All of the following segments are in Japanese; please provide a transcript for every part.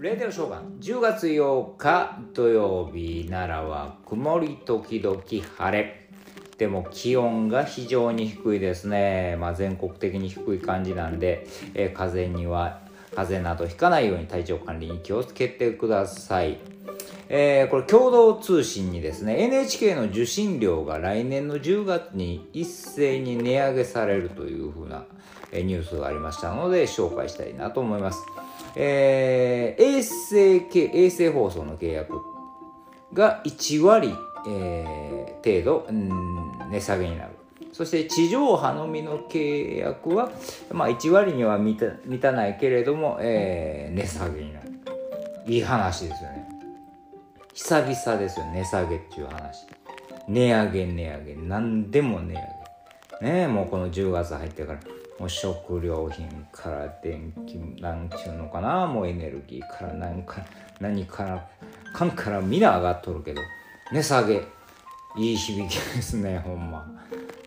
レディオショーガン10月8日土曜日奈良は曇り時々晴れ。でも気温が非常に低いですね、まあ、全国的に低い感じなんで、えー、風邪には風邪などひかないように体調管理に気をつけてください。えー、これ共同通信にですね NHK の受信料が来年の10月に一斉に値上げされるというふうなニュースがありましたので紹介したいなと思います、えー、衛星系衛星放送の契約が1割、えー、程度、うん、値下げになる。そして地上波のみの契約は、まあ、1割には満た満たないけれども、えー、値下げになる。いい話ですよね。久々ですよ値下げっていう話。値上げ値上げ。何でも値上げ。ねえもうこの10月入ってから。もう食料品から電気なんちゅうのかな。もうエネルギーから何から何からかんから皆上がっとるけど。値下げ。いい響きですねほんま。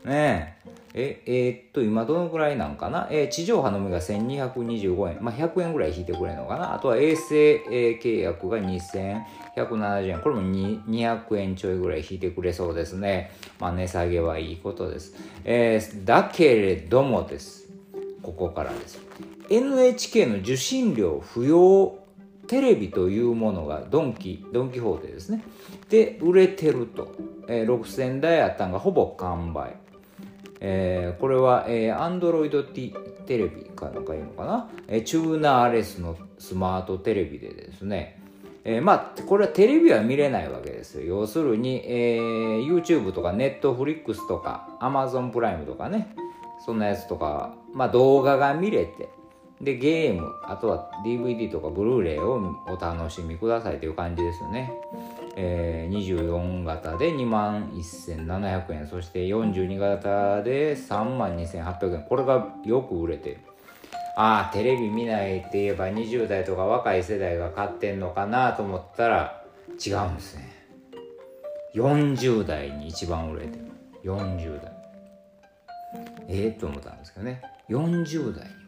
ねえ。ええー、っと今どのぐらいなんかな、えー、地上波のみが1225円、まあ、100円ぐらい引いてくれるのかな？あとは衛星、えー、契約が2170円。これも200円ちょいぐらい引いてくれそうですね。まあ値下げはいいことです、えー、だけれどもです。ここからです。NHK の受信料不要テレビというものがドンキドンキホーテですね。で売れてると、えー、6000台あったんがほぼ完売。えー、これは、えー、Android テレビかなんかいうのかな、えー、チューナーレスのスマートテレビでですね、えー、まあこれはテレビは見れないわけですよ。要するに、えー、YouTube とか Netflix とか Amazon プライムとかね。そんなやつとか、まあ、動画が見れてでゲームあとは DVD とかブルーレイをお楽しみくださいという感じですよね。えー、24型で2万1700円そして42型で3万2800円。これがよく売れてああテレビ見ないって言えば20代とか若い世代が買ってんのかなと思ったら違うんですね。40代に一番売れてる。40代。ええー、と思ったんですけどね。40代。に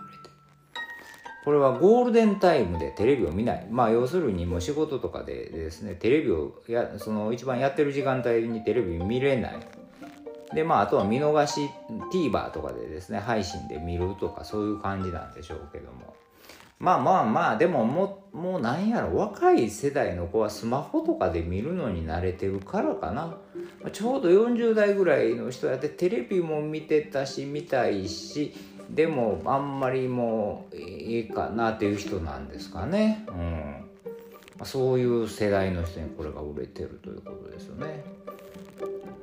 これはゴールデンタイムでテレビを見ない。まあ要するにもう仕事とかでですね、テレビをや、その一番やってる時間帯にテレビ見れない。で、まああとは見逃し、TVer とかでですね、配信で見るとかそういう感じなんでしょうけども。まあまあまあ、でももう、もうなんやろ、若い世代の子はスマホとかで見るのに慣れてるからかな。ちょうど40代ぐらいの人やってテレビも見てたし、見たいし、でもあんまりもういいかなっていう人なんですかね、うん、そういう世代の人にこれが売れてるということですよね。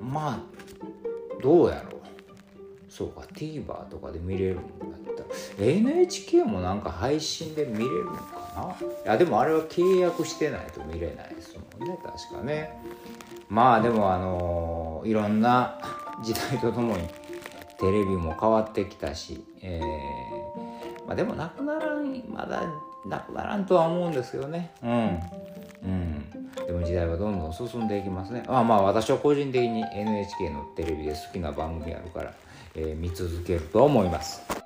まあどうやろう。そうか TVer とかで見れるんだったら。NHK もなんか配信で見れるのかな。いやでもあれは契約してないと見れないですもんね確かねまあでもあの、いろんな時代とともにテレビも変わってきたし、えー、まあ、でもなくならんまだなくならんとは思うんですけどね。うん。うん。でも時代はどんどん進んでいきますね。まあまあ私は個人的に NHK のテレビで好きな番組あるから、えー、見続けると思います。